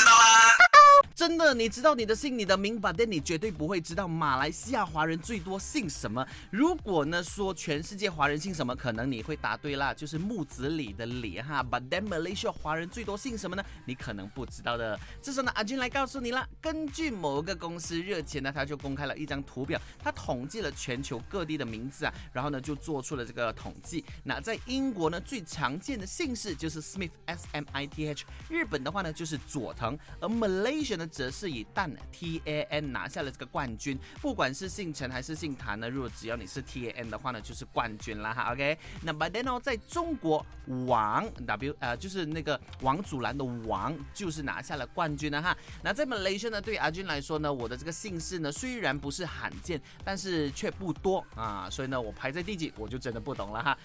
道啦。真的，你知道你的姓，你的名吧，但你绝对不会知道马来西亚华人最多姓什么。如果呢说全世界华人姓什么，可能你会答对啦，就是木子李的李哈。But then Malaysia 华人最多姓什么呢？你可能不知道的。这时候呢，阿军来告诉你了。根据某个公司热前呢，他就公开了一张图表，他统计了全球各地的名字啊，然后呢就做出了这个统计。那在英国呢，最常见的姓氏就是 Smith S M I T H。日本的话呢就是佐藤，而 Malaysia 呢。则是以蛋 T A N 拿下了这个冠军，不管是姓陈还是姓谭呢，如果只要你是 T A N 的话呢，就是冠军啦哈。OK，那 But then 在中国王 W 呃就是那个王祖蓝的王就是拿下了冠军了哈。那在 Malaysia 呢，对阿军来说呢，我的这个姓氏呢虽然不是罕见，但是却不多啊，所以呢我排在第几我就真的不懂了哈。